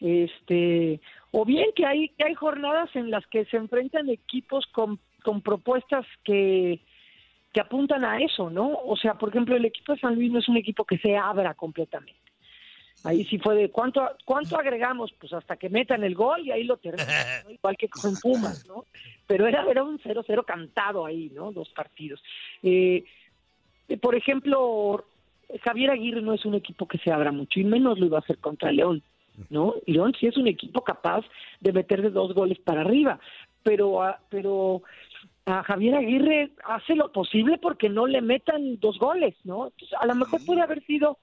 este o bien que hay que hay jornadas en las que se enfrentan equipos con, con propuestas que que apuntan a eso, ¿no? O sea, por ejemplo, el equipo de San Luis no es un equipo que se abra completamente. Ahí sí fue de cuánto cuánto agregamos, pues hasta que metan el gol y ahí lo terminan, ¿no? igual que con Pumas, ¿no? Pero era era un 0-0 cantado ahí, ¿no? Dos partidos. Eh, por ejemplo, Javier Aguirre no es un equipo que se abra mucho y menos lo iba a hacer contra León. ¿no? León sí es un equipo capaz de meter de dos goles para arriba, pero a, pero a Javier Aguirre hace lo posible porque no le metan dos goles, ¿no? Entonces, a lo mejor puede haber sido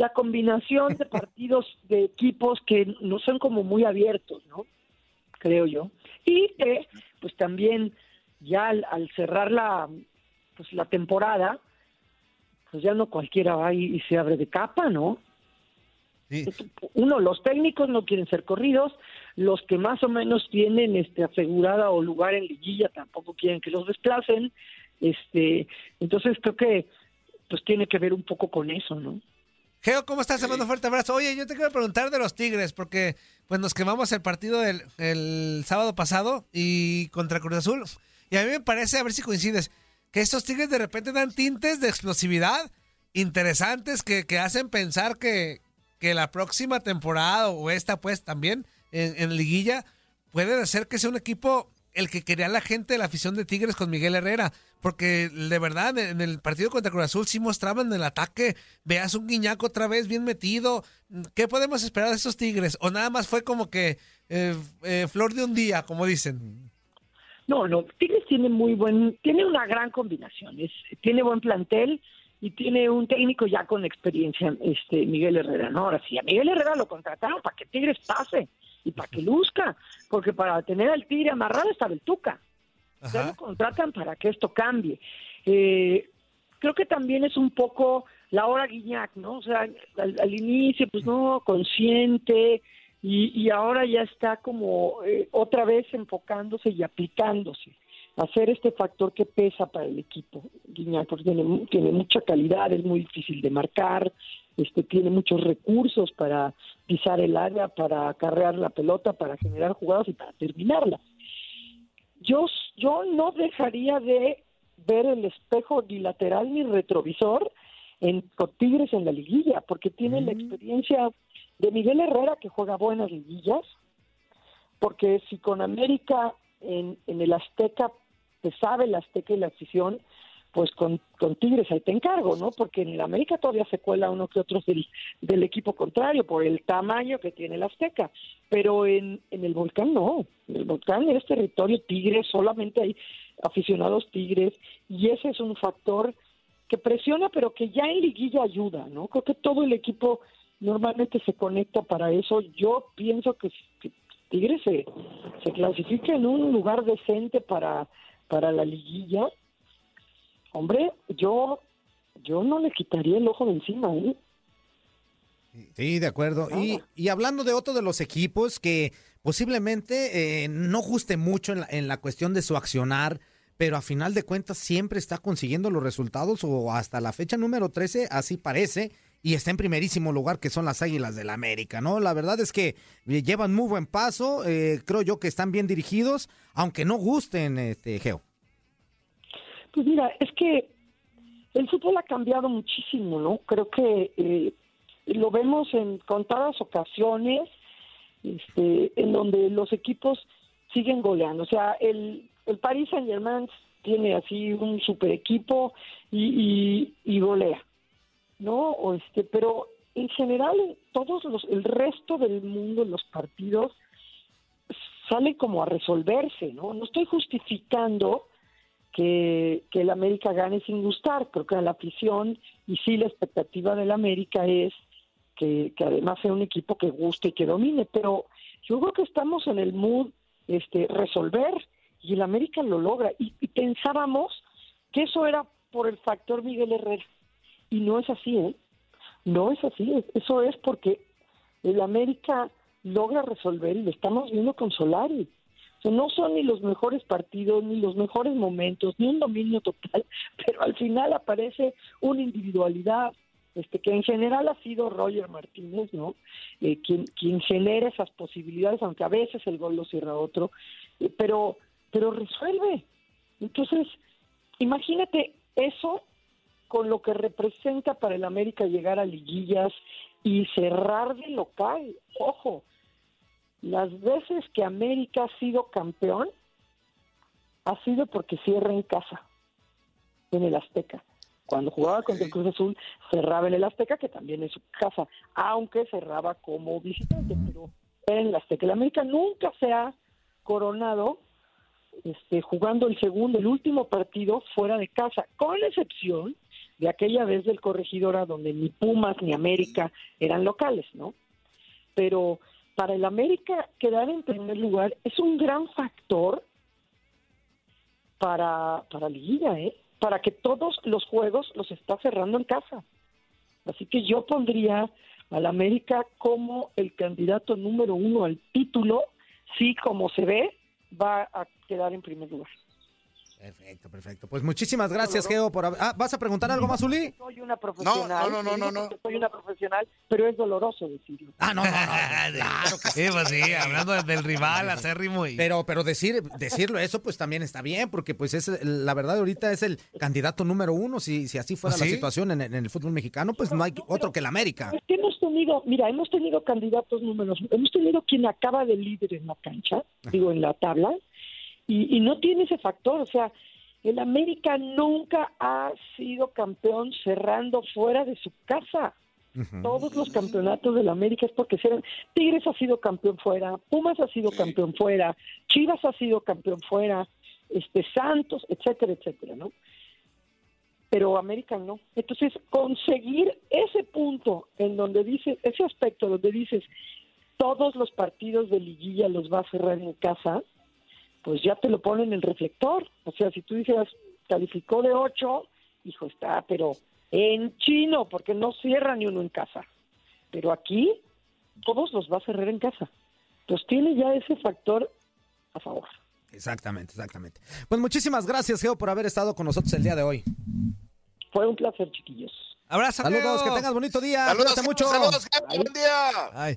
la combinación de partidos de equipos que no son como muy abiertos, ¿no? Creo yo. Y que, pues también ya al, al cerrar la pues la temporada, pues ya no cualquiera va y, y se abre de capa, ¿no? uno, los técnicos no quieren ser corridos, los que más o menos tienen este asegurada o lugar en liguilla tampoco quieren que los desplacen, este, entonces creo que pues tiene que ver un poco con eso, ¿no? Geo, ¿cómo estás? Te mando un fuerte abrazo. Oye, yo te quiero preguntar de los Tigres, porque pues nos quemamos el partido del el sábado pasado y contra Cruz Azul. Y a mí me parece, a ver si coincides, que estos Tigres de repente dan tintes de explosividad interesantes que, que hacen pensar que, que la próxima temporada o esta pues también en, en liguilla puede ser que sea un equipo el que quería la gente de la afición de Tigres con Miguel Herrera, porque de verdad en el partido contra Cruz Azul sí mostraban el ataque, veas un guiñaco otra vez bien metido, ¿qué podemos esperar de esos Tigres? O nada más fue como que eh, eh, flor de un día, como dicen. No, no, Tigres tiene muy buen, tiene una gran combinación, es, tiene buen plantel y tiene un técnico ya con experiencia, este Miguel Herrera, ¿no? Ahora sí, a Miguel Herrera lo contrataron para que Tigres pase y para que luzca, porque para tener al Tigre amarrado estaba el Tuca. Ya lo contratan para que esto cambie. Eh, creo que también es un poco la hora Guiñac, ¿no? O sea, al, al inicio, pues no, consciente, y, y ahora ya está como eh, otra vez enfocándose y aplicándose hacer este factor que pesa para el equipo. Guiñac porque tiene, tiene mucha calidad, es muy difícil de marcar, este tiene muchos recursos para pisar el área, para acarrear la pelota, para generar jugadas y para terminarla. Yo, yo no dejaría de ver el espejo ni lateral ni retrovisor en con Tigres en la liguilla, porque tiene la experiencia de Miguel Herrera que juega buenas liguillas, porque si con América en, en el Azteca te sabe la Azteca y la afición, pues con, con Tigres ahí te encargo, ¿no? Porque en el América todavía se cuela uno que otro del, del equipo contrario por el tamaño que tiene el Azteca, pero en, en el Volcán no, en el Volcán es territorio Tigres, solamente hay aficionados Tigres y ese es un factor que presiona, pero que ya en liguilla ayuda, ¿no? Creo que todo el equipo normalmente se conecta para eso. Yo pienso que Tigres se, se clasifica en un lugar decente para, para la liguilla. Hombre, yo, yo no le quitaría el ojo de encima, ¿eh? Sí, de acuerdo. Y, y hablando de otro de los equipos que posiblemente eh, no guste mucho en la, en la cuestión de su accionar, pero a final de cuentas siempre está consiguiendo los resultados o hasta la fecha número 13, así parece, y está en primerísimo lugar que son las Águilas del la América, ¿no? La verdad es que eh, llevan muy buen paso, eh, creo yo que están bien dirigidos, aunque no gusten, este, Geo. Pues mira, es que el fútbol ha cambiado muchísimo, ¿no? Creo que eh, lo vemos en contadas ocasiones, este, en donde los equipos siguen goleando. O sea, el, el Paris Saint Germain tiene así un super equipo y, y, y golea, ¿no? O este, pero en general todos los, el resto del mundo, los partidos salen como a resolverse, ¿no? No estoy justificando que, que el América gane sin gustar, creo que la afición y sí la expectativa del América es que, que además sea un equipo que guste y que domine, pero yo creo que estamos en el mood este resolver y el América lo logra y, y pensábamos que eso era por el factor Miguel Herrera y no es así, ¿eh? No es así, eso es porque el América logra resolver y lo estamos viendo con Solari. O sea, no son ni los mejores partidos, ni los mejores momentos, ni un dominio total, pero al final aparece una individualidad, este que en general ha sido Roger Martínez, ¿no? Eh, quien, quien genera esas posibilidades, aunque a veces el gol lo cierra otro, eh, pero, pero resuelve. Entonces, imagínate eso con lo que representa para el América llegar a liguillas y cerrar de local. Ojo, las veces que América ha sido campeón ha sido porque cierra en casa, en el Azteca. Cuando jugaba contra el Cruz Azul, cerraba en el Azteca, que también es su casa, aunque cerraba como visitante, pero era en el Azteca. El América nunca se ha coronado este, jugando el segundo, el último partido fuera de casa, con excepción de aquella vez del Corregidora donde ni Pumas ni América eran locales, ¿no? Pero para el América quedar en primer lugar es un gran factor para, para Liguilla, ¿eh? Para que todos los juegos los está cerrando en casa. Así que yo pondría al América como el candidato número uno al título, si como se ve, va a quedar en primer lugar. Perfecto, perfecto. Pues muchísimas gracias, Geo, por. Ah, ¿vas a preguntar algo más, Uli? Soy una profesional. No, no, no, no, no. Soy una profesional, pero es doloroso decirlo. Ah, no, no, no. Claro que sí, pues sí, hablando del rival acérrimo y... Pero, pero decir, decirlo eso, pues también está bien, porque pues es la verdad ahorita es el candidato número uno. Si, si así fuera ¿Ah, la situación en, en el fútbol mexicano, pues no hay otro que el América. Es que hemos tenido, mira, hemos tenido candidatos números, hemos tenido quien acaba de líder en la cancha, digo, en la tabla, y, y no tiene ese factor, o sea, el América nunca ha sido campeón cerrando fuera de su casa. Todos los campeonatos del América es porque se- Tigres ha sido campeón fuera, Pumas ha sido campeón fuera, Chivas ha sido campeón fuera, este Santos, etcétera, etcétera, ¿no? Pero América no. Entonces, conseguir ese punto en donde dices, ese aspecto donde dices, todos los partidos de liguilla los va a cerrar en casa, pues ya te lo ponen en el reflector. O sea, si tú dices, calificó de 8, hijo, está, pero en chino, porque no cierra ni uno en casa. Pero aquí, todos los va a cerrar en casa. Pues tiene ya ese factor a favor. Exactamente, exactamente. Pues muchísimas gracias, Geo, por haber estado con nosotros el día de hoy. Fue un placer, chiquillos. Abrazo, Saludos, Geo. que tengas bonito día. Saludos, Cuídate mucho. saludos, buen día. Ay.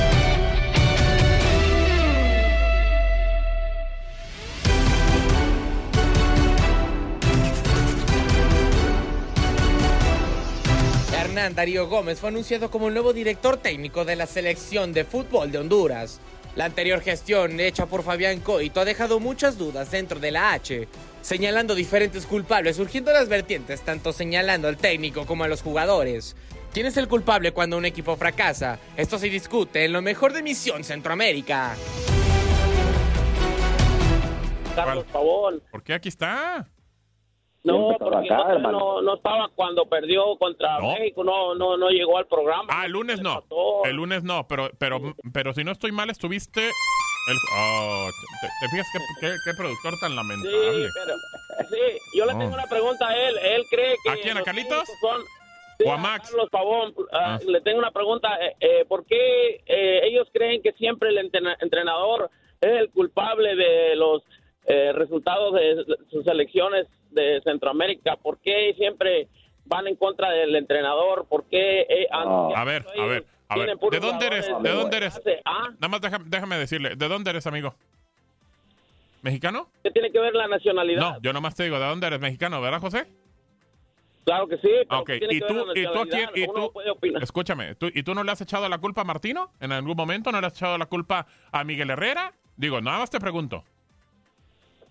Hernán Darío Gómez fue anunciado como el nuevo director técnico de la selección de fútbol de Honduras. La anterior gestión hecha por Fabián Coito ha dejado muchas dudas dentro de la H, señalando diferentes culpables, surgiendo las vertientes tanto señalando al técnico como a los jugadores. ¿Quién es el culpable cuando un equipo fracasa? Esto se discute en lo mejor de Misión Centroamérica. Carlos Pavón. ¿Por qué aquí está? No, porque no, no, no estaba cuando perdió contra México, no, no, no llegó al programa. Ah, el lunes no. El lunes no, pero, pero, pero si no estoy mal, estuviste. El, oh, ¿te, te fijas qué, qué- qué productor tan Sí, lamentable? pero, sí, yo le tengo Oh. una pregunta a él. Él cree que. ¿A quién, a Carlitos? Son, sí, ¿O a a Max? Carlos Pavón. Ah, Ah. Le tengo una pregunta. eh, eh, ¿Por qué eh, ellos creen que siempre el entrena- entrenador es el culpable de los eh, resultados de sus selecciones de Centroamérica? ¿Por qué siempre van en contra del entrenador? ¿Por qué? eh, han- A ver, a ver, a ver. ¿De dónde eres? ¿De de dónde eres? clase A? Nada más déjame, déjame decirle, ¿de dónde eres, amigo? ¿Mexicano? ¿Qué tiene que ver la nacionalidad? No, yo nomás te digo, ¿de dónde eres? ¿Mexicano, verdad, José? Claro que sí, pero Ok, ¿qué tiene ¿y que tú, ver la y tú quién? Y Uno tú, puede opinar. escúchame, ¿tú, ¿y tú no le has echado la culpa a Martino? ¿En algún momento no le has echado la culpa a Miguel Herrera? Digo, nada más te pregunto.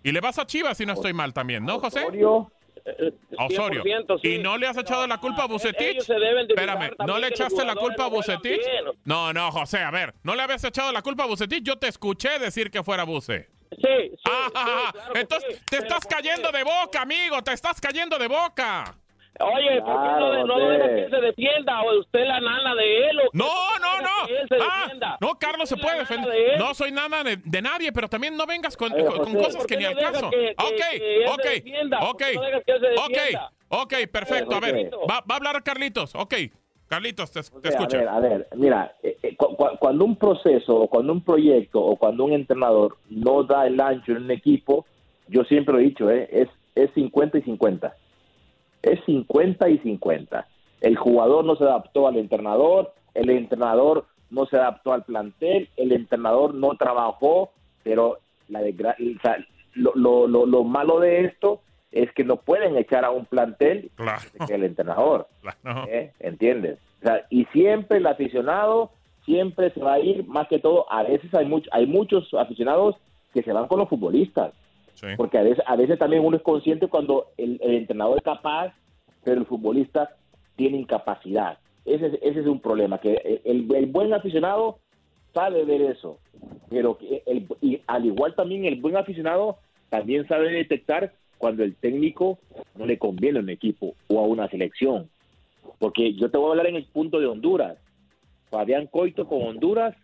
Y le vas a Chivas si no estoy mal también, ¿no, José? Osorio. 100%, sí. ¿Y no le has echado la culpa a Bucetich? Espérame, ¿no le echaste la culpa a Bucetich? No, no, José, a ver, ¿no le habías echado la culpa a Bucetich? Yo te escuché decir que fuera Buce. Sí, sí, Ah, claro entonces te estás ¿por cayendo de boca, amigo, te estás cayendo de boca. Oye, ¿por qué no, de- no deja que él se defienda? ¿O usted la nana de él? ¿o? No, no, no. que él se Ah, no, Carlos se puede nana defender. de. No soy nada de, de nadie, pero también no vengas con, cosas ¿por que ni al caso. que- que- ok, ok, ok, no perfecto. A ver, va, va a hablar Carlitos. Ok, Carlitos, te, te escucho. A ver, a ver, mira, eh, eh, cu- cu- cuando un proceso o cuando un proyecto o cuando un entrenador no da el ancho en un equipo, yo siempre lo he dicho, eh, es, es 50 y 50. Es 50 y 50. El jugador no se adaptó al entrenador, el entrenador no se adaptó al plantel, el entrenador no trabajó, pero la desgra- o sea, lo, lo, lo, lo malo de esto es que no pueden echar a un plantel que el entrenador. ¿eh? ¿Entiendes? O sea, y siempre el aficionado siempre se va a ir, más que todo, a veces hay, much- hay muchos aficionados que se van con los futbolistas. Porque a veces, a veces también uno es consciente cuando el, entrenador es capaz, pero el futbolista tiene incapacidad. Ese, es- ese es un problema, que el, buen aficionado sabe ver eso, pero el, y al igual también el buen aficionado también sabe detectar cuando el técnico no le conviene a un equipo o a una selección. Porque yo te voy a hablar en el punto de Honduras. Fabián Coito con Honduras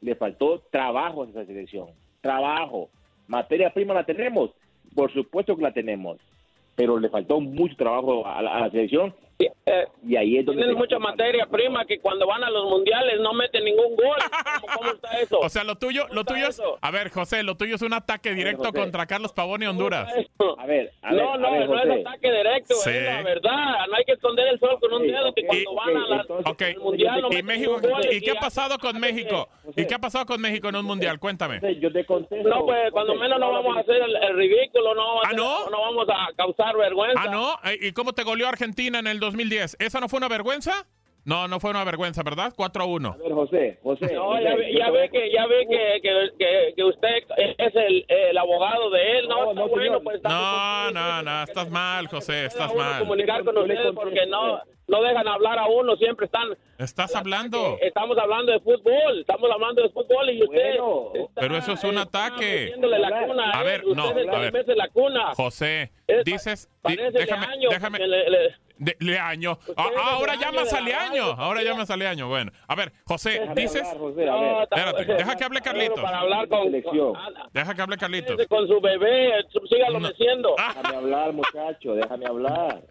le faltó trabajo a esa selección. Trabajo. Materia prima la tenemos. Por supuesto que la tenemos. Pero le faltó mucho trabajo a la, a la selección. Y ahí es donde... Tienen mucha materia prima que cuando van a los mundiales no meten ningún gol. ¿Cómo, cómo está eso? O sea, lo tuyo, lo tuyo es, eso? a ver, José, lo tuyo es un ataque directo José. contra Carlos Pavón y Honduras. A ver, a ver, no, no, a ver, no José. es ataque directo, Sí. es la verdad. No hay que esconder el sol con un dedo que cuando van a la, entonces- Ok, al mundial no ¿y México? gol ¿Y qué ha pasado con México? ¿Y qué ha pasado con México en un mundial? Cuéntame. Yo te contesto. No, pues cuando menos no vamos a hacer el, el ridículo, no, vamos a ¿Ah, hacer- no? no vamos a causar vergüenza. Ah, ¿no? ¿Y cómo te goleó Argentina en el 2010? ¿Esa no fue una vergüenza? No, no fue una vergüenza, ¿verdad? 4 a 1. A ver, José, José. No, José, ya, ve- ya ve que ya ve que, que, que, que usted es el, el abogado de él, ¿no? está bueno, pues está No, no, no, estás mal, José, estás mal. comunicar con ustedes porque no, no dejan hablar a uno, siempre están... Estás hablando. Estamos hablando de fútbol, estamos hablando de fútbol y usted... está, Pero eso es un eh, ataque. la cuna A ver, no, usted a ver. la cuna. José, Es- dices, di- déjame, Leaño, déjame, le- le- de- Leaño. Ah, ahora llamas a Leaño, ahora José. llamas a Leaño. Bueno, a ver, José, Déjame dices, hablar, José, a ver. No, espérate, está- deja que hable Carlitos. Para hablar con, Selección. Deja que hable Carlitos. con su bebé, sígalo meciendo. Déjame hablar, muchacho, déjame hablar.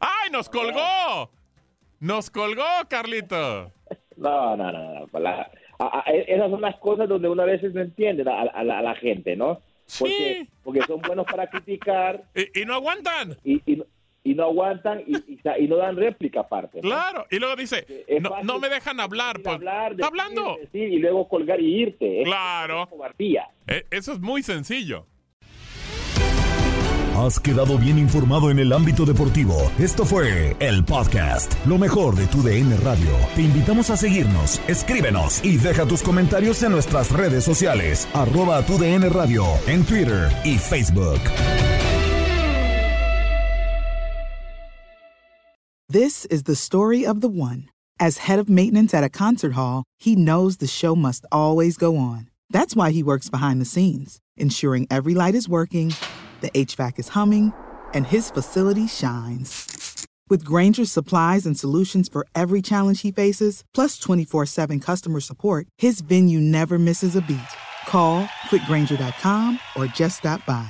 ¡Ay, nos colgó! Nos colgó, Carlito. No, no, no, no. la- a- a- esas son las cosas donde una veces no entiende a, a la, la gente, ¿no? Porque, porque son buenos para criticar. Y, no aguantan. Y, y, y no aguantan y, y, y no dan réplica aparte. ¿no? Claro, y luego dice, Es no, no me dejan hablar. Pues, hablar, está decir, hablando. decir y luego colgar y irte. Es Claro. cobardía. Eh, Eso es muy sencillo. Has quedado bien informado en el ámbito deportivo. Esto fue el podcast, lo mejor de tu DN Radio. Te invitamos a seguirnos, escríbenos y deja tus comentarios en nuestras redes sociales, arroba tu DN Radio, en Twitter y Facebook. This is the story of the one. As head of maintenance at a concert hall, he knows the show must always go on. That's why he works behind the scenes, ensuring every light is working, the HVAC is humming, and his facility shines. With Granger's supplies and solutions for every challenge he faces, plus 24 7 customer support, his venue never misses a beat. Call quickgranger.com or just stop by.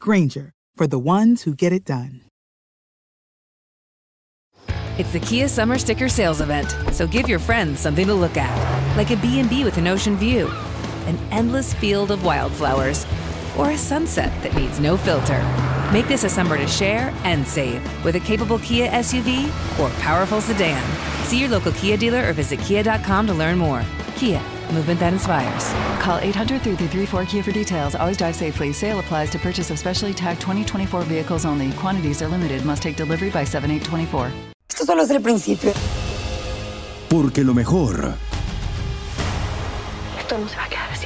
Granger, for the ones who get it done. It's the Kia Summer Sticker Sales Event, so give your friends something to look at, like a B&B with an ocean view, an endless field of wildflowers, or a sunset that needs no filter. Make this a summer to share and save with a capable Kia SUV or powerful sedan. See your local Kia dealer or visit kia.com to learn more. Kia, movement that inspires. Call 800 333 Kia for details. Always drive safely. Sale applies to purchase of specially tagged 2024 vehicles only. Quantities are limited. Must take delivery by 7824. Esto solo es el principio. Porque lo mejor, Esto no se va a quedar así.